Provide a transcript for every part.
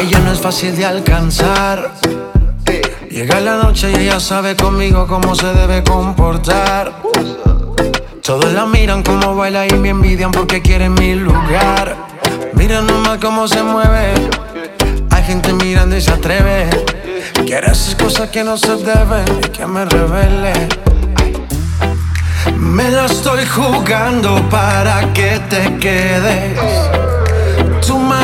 es fácil de alcanzar. Llega la noche y ella sabe conmigo cómo se debe comportar. Todos la miran como baila y me envidian porque quieren mi lugar. Mira nomás cómo se mueve. Hay gente mirando y se atreve. Quiere hacer cosas que no se deben y que me revele. Me la estoy jugando para que te quedes.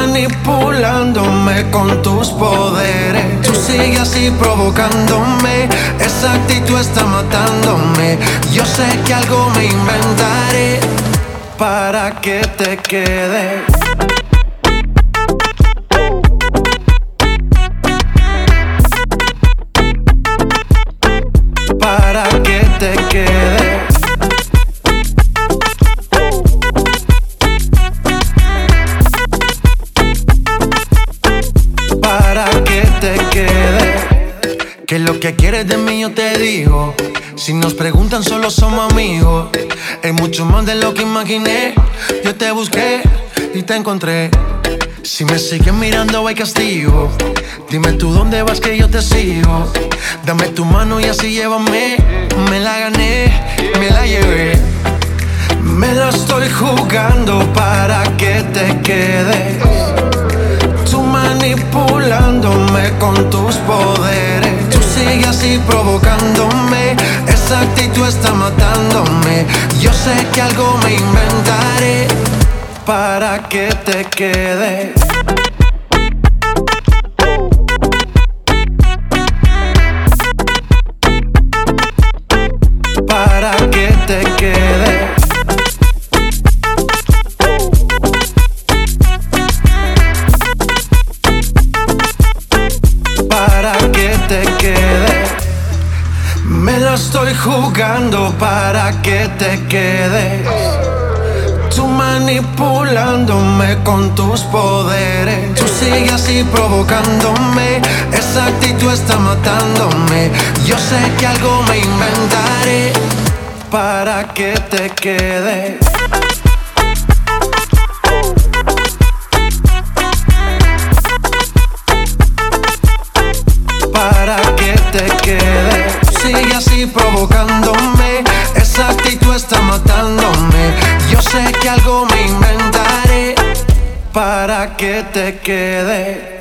Manipulándome con tus poderes. Tú sigues así provocándome. Esa actitud está matándome. Yo sé que algo me inventaré para que te quedes. Para que te quedes. Que lo que quieres de mí yo te digo. Si nos preguntan, solo somos amigos. Es mucho más de lo que imaginé. Yo te busqué y te encontré. Si me siguen mirando, hay castigo. Dime tú dónde vas que yo te sigo. Dame tu mano y así llévame. Me la gané, me la llevé. Me la estoy jugando para que te quedes. Con tus poderes. Tú sigues así provocándome. Esa actitud está matándome. Yo sé que algo me inventaré para que te quedes. Para que te quedes. Te quede. Me la estoy jugando para que te quedes. Tú manipulándome con tus poderes. Tú sigues así provocándome. Esa actitud está matándome. Yo sé que algo me inventaré para que te quedes. Sigue así provocándome, esa actitud está matándome. Yo sé que algo me inventaré para que te quede.